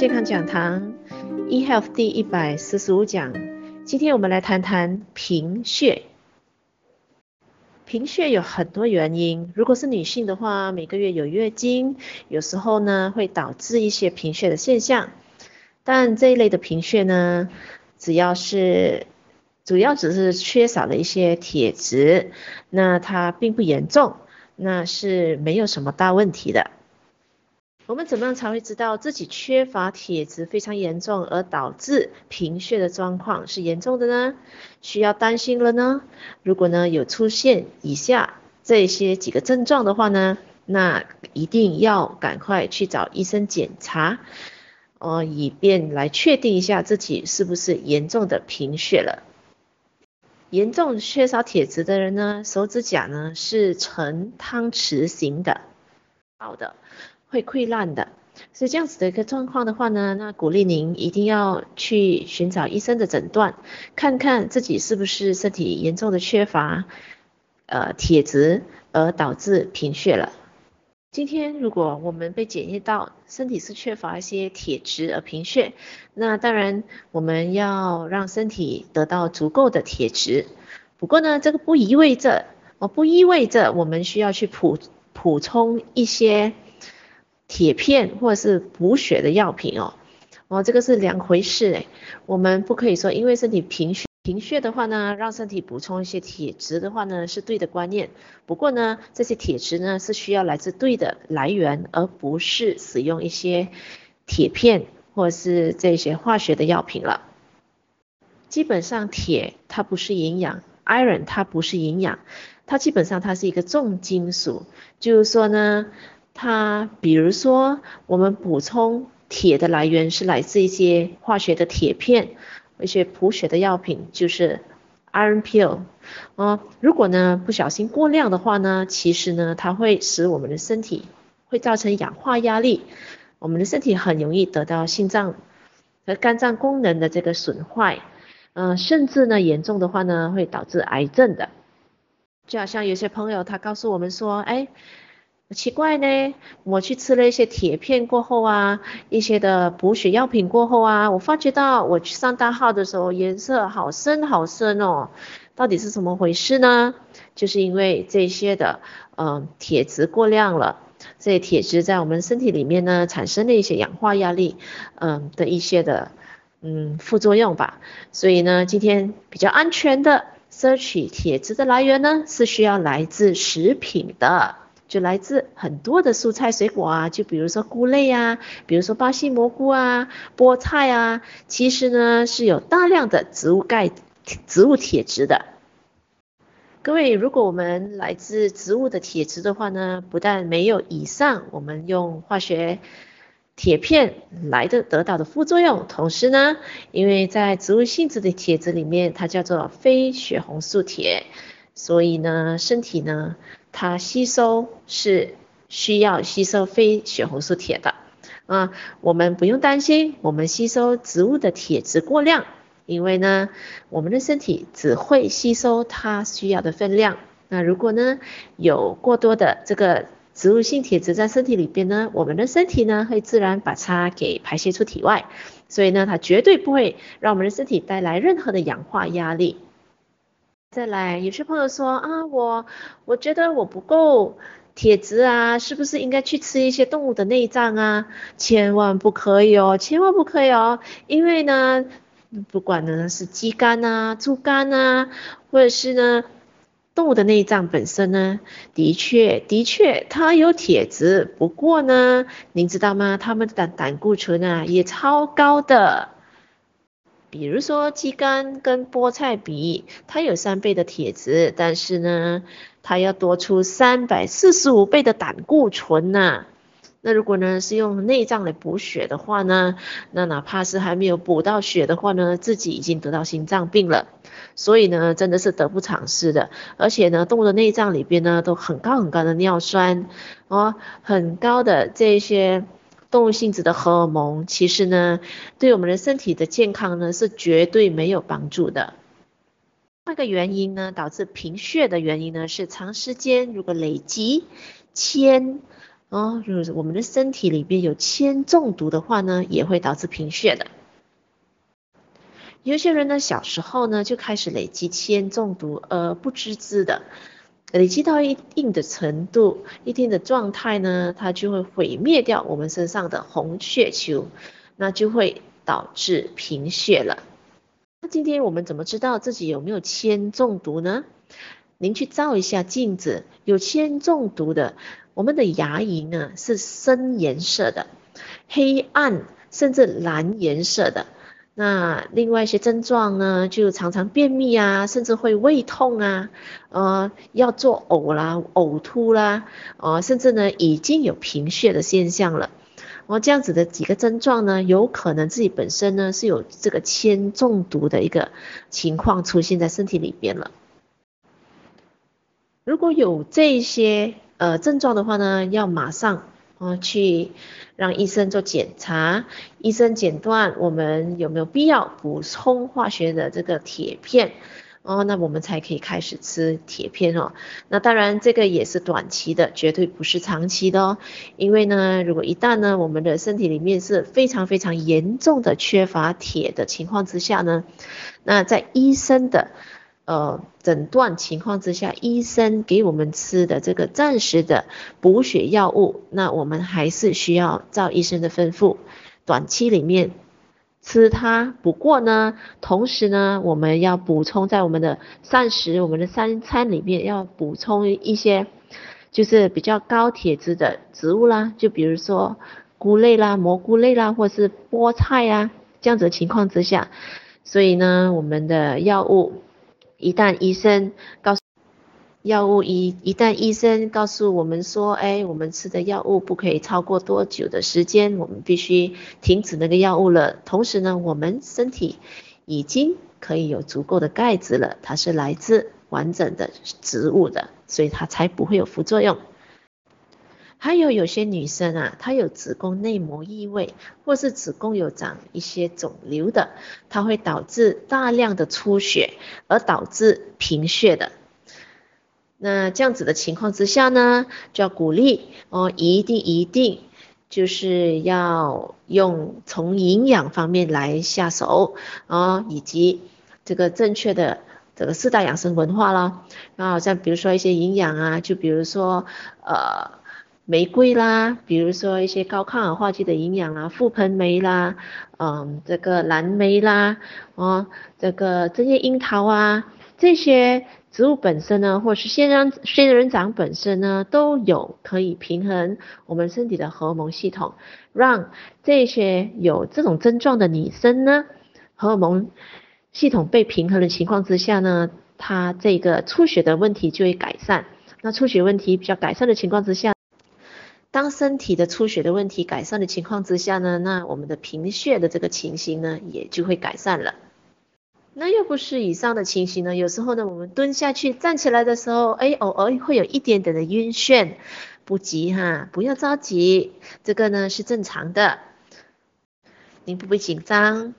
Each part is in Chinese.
健康讲堂，eHealth 第一百四十五讲。今天我们来谈谈贫血。贫血有很多原因，如果是女性的话，每个月有月经，有时候呢会导致一些贫血的现象。但这一类的贫血呢，只要是主要只是缺少了一些铁质，那它并不严重，那是没有什么大问题的。我们怎么样才会知道自己缺乏铁质非常严重，而导致贫血的状况是严重的呢？需要担心了呢？如果呢有出现以下这些几个症状的话呢，那一定要赶快去找医生检查，呃，以便来确定一下自己是不是严重的贫血了。严重缺少铁质的人呢，手指甲呢是呈汤匙形的，好的。会溃烂的，所以这样子的一个状况的话呢，那鼓励您一定要去寻找医生的诊断，看看自己是不是身体严重的缺乏呃铁质而导致贫血了。今天如果我们被检验到身体是缺乏一些铁质而贫血，那当然我们要让身体得到足够的铁质。不过呢，这个不意味着哦，不意味着我们需要去补补充一些。铁片或者是补血的药品哦，哦，这个是两回事诶，我们不可以说因为身体贫血贫血的话呢，让身体补充一些铁质的话呢是对的观念。不过呢，这些铁质呢是需要来自对的来源，而不是使用一些铁片或是这些化学的药品了。基本上铁它不是营养，iron 它不是营养，它基本上它是一个重金属，就是说呢。它比如说，我们补充铁的来源是来自一些化学的铁片，一些补血的药品，就是 iron pill。啊，如果呢不小心过量的话呢，其实呢它会使我们的身体会造成氧化压力，我们的身体很容易得到心脏和肝脏功能的这个损坏，嗯，甚至呢严重的话呢会导致癌症的。就好像有些朋友他告诉我们说，哎。奇怪呢，我去吃了一些铁片过后啊，一些的补血药品过后啊，我发觉到我去上大号的时候颜色好深好深哦，到底是怎么回事呢？就是因为这些的嗯铁质过量了，这些铁质在我们身体里面呢产生了一些氧化压力，嗯的一些的嗯副作用吧。所以呢，今天比较安全的摄取铁质的来源呢，是需要来自食品的。就来自很多的蔬菜水果啊，就比如说菇类啊，比如说巴西蘑菇啊、菠菜啊，其实呢是有大量的植物钙、植物铁质的。各位，如果我们来自植物的铁质的话呢，不但没有以上我们用化学铁片来的得到的副作用，同时呢，因为在植物性质的铁质里面，它叫做非血红素铁，所以呢，身体呢。它吸收是需要吸收非血红素铁的，啊，我们不用担心，我们吸收植物的铁质过量，因为呢，我们的身体只会吸收它需要的分量。那如果呢，有过多的这个植物性铁质在身体里边呢，我们的身体呢会自然把它给排泄出体外，所以呢，它绝对不会让我们的身体带来任何的氧化压力。再来，有些朋友说啊，我我觉得我不够铁质啊，是不是应该去吃一些动物的内脏啊？千万不可以哦，千万不可以哦，因为呢，不管呢是鸡肝啊、猪肝啊，或者是呢动物的内脏本身呢，的确的确它有铁质，不过呢，您知道吗？它们的胆固醇啊也超高的。比如说鸡肝跟菠菜比，它有三倍的铁质，但是呢，它要多出三百四十五倍的胆固醇呢、那如果呢是用内脏来补血的话呢，那哪怕是还没有补到血的话呢，自己已经得到心脏病了。所以呢，真的是得不偿失的。而且呢，动物的内脏里边呢，都很高很高的尿酸哦，很高的这些。动物性质的荷尔蒙，其实呢，对我们的身体的健康呢，是绝对没有帮助的。那个原因呢，导致贫血的原因呢，是长时间如果累积铅哦，就是我们的身体里边有铅中毒的话呢，也会导致贫血的。有些人呢，小时候呢就开始累积铅中毒，而不知知的，累积到一定的程度、一定的状态呢，它就会毁灭掉我们身上的红血球，那就会导致贫血了。那今天我们怎么知道自己有没有铅中毒呢？您去照一下镜子，有铅中毒的。我们的牙龈呢是深颜色的、黑暗甚至蓝颜色的。那另外一些症状呢，就常常便秘啊，甚至会胃痛啊，呃，要做呕啦、呕吐啦，呃，甚至呢已经有贫血的现象了。哦，这样子的几个症状呢，有可能自己本身呢是有这个铅中毒的一个情况出现在身体里边了。如果有这些，呃，症状的话呢，要马上啊去让医生做检查，医生诊断我们有没有必要补充化学的这个铁片哦，那我们才可以开始吃铁片哦。那当然这个也是短期的，绝对不是长期的哦。因为呢，如果一旦呢我们的身体里面是非常非常严重的缺乏铁的情况之下呢，那在医生的呃，诊断情况之下，医生给我们吃的这个暂时的补血药物，那我们还是需要照医生的吩咐，短期里面吃它。不过呢，同时呢，我们要补充在我们的膳食、我们的三餐里面要补充一些，就是比较高铁质的植物啦，就比如说菇类啦、蘑菇类啦，或是菠菜啊，这样子的情况之下，所以呢，我们的药物。一旦医生告诉药物一一旦医生告诉我们说，哎，我们吃的药物不可以超过多久的时间，我们必须停止那个药物了。同时呢，我们身体已经可以有足够的钙质了，它是来自完整的植物的，所以它才不会有副作用。还有有些女生啊，她有子宫内膜异位，或是子宫有长一些肿瘤的，它会导致大量的出血，而导致贫血的。那这样子的情况之下呢，就要鼓励哦，一定一定就是要用从营养方面来下手啊、哦，以及这个正确的这个四大养生文化啦。啊，像比如说一些营养啊，就比如说呃。玫瑰啦，比如说一些高抗氧化剂的营养啦，覆盆莓啦，嗯，这个蓝莓啦，哦，这个针叶樱桃啊，这些植物本身呢，或是仙人仙人掌本身呢，都有可以平衡我们身体的荷尔蒙系统，让这些有这种症状的女生呢，荷尔蒙系统被平衡的情况之下呢，她这个出血的问题就会改善。那出血问题比较改善的情况之下，当身体的出血的问题改善的情况之下呢，那我们的贫血的这个情形呢，也就会改善了。那又不是以上的情形呢，有时候呢，我们蹲下去站起来的时候，哎，偶尔会有一点点的晕眩，不急哈，不要着急，这个呢是正常的，您不必紧张。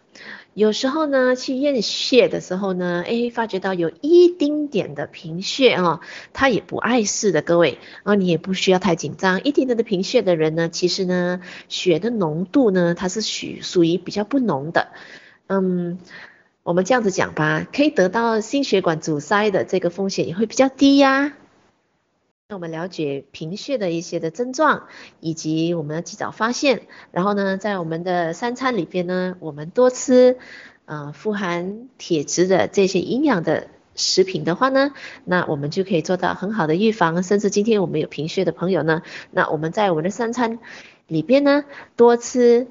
有时候呢，去验血的时候呢，哎，发觉到有一丁点的贫血哦，他也不碍事的，各位，啊，你也不需要太紧张。一丁点的贫血的人呢，其实呢，血的浓度呢，它是属属于比较不浓的，嗯，我们这样子讲吧，可以得到心血管阻塞的这个风险也会比较低呀。我们了解贫血的一些的症状，以及我们要及早发现，然后呢，在我们的三餐里边呢，我们多吃，呃，富含铁质的这些营养的食品的话呢，那我们就可以做到很好的预防。甚至今天我们有贫血的朋友呢，那我们在我们的三餐里边呢，多吃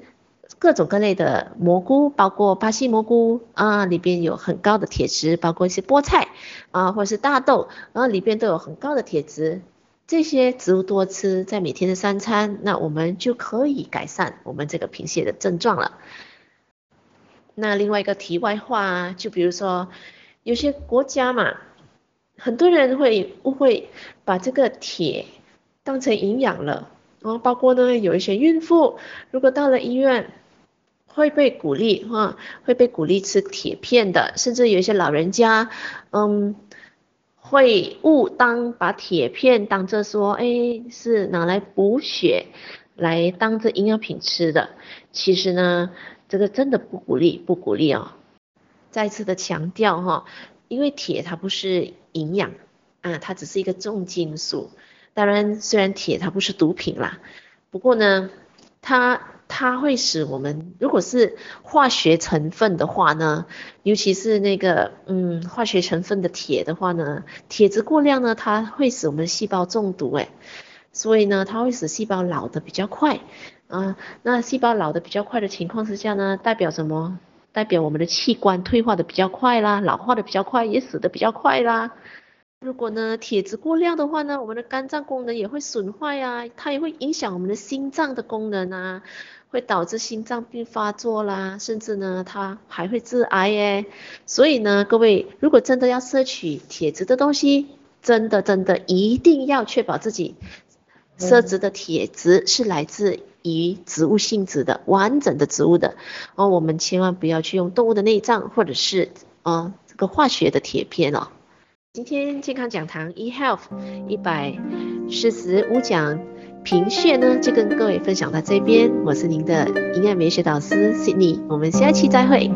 各种各类的蘑菇，包括巴西蘑菇啊，里边有很高的铁质，包括一些菠菜啊，或者是大豆，然后里边都有很高的铁质。这些植物多吃，在每天的三餐，那我们就可以改善我们这个贫血的症状了。那另外一个题外话，就比如说有些国家嘛，很多人会误会把这个铁当成营养了，然后包括呢有一些孕妇，如果到了医院会被鼓励哈，会被鼓励吃铁片的，甚至有一些老人家，嗯。会误当把铁片当着说，哎，是拿来补血，来当着营养品吃的。其实呢，这个真的不鼓励，不鼓励哦。再次的强调哈，因为铁它不是营养啊，它只是一个重金属。当然，虽然铁它不是毒品啦，不过呢，它。它会使我们，如果是化学成分的话呢，尤其是那个嗯化学成分的铁的话呢，铁质过量呢，它会使我们细胞中毒诶，所以呢，它会使细胞老的比较快啊。那细胞老的比较快的情况之下呢，代表什么？代表我们的器官退化的比较快啦，老化的比较快，也死的比较快啦。如果呢，铁质过量的话呢，我们的肝脏功能也会损坏啊，它也会影响我们的心脏的功能啊。会导致心脏病发作啦，甚至呢，它还会致癌耶。所以呢，各位如果真的要摄取铁质的东西，真的真的一定要确保自己摄取的铁质是来自于植物性质的完整的植物的。哦，我们千万不要去用动物的内脏或者是啊、哦、这个化学的铁片哦。今天健康讲堂 eHealth 一百四十五讲。贫血呢，就跟各位分享到这边。我是您的营养美学导师 Sydney，我们下期再会。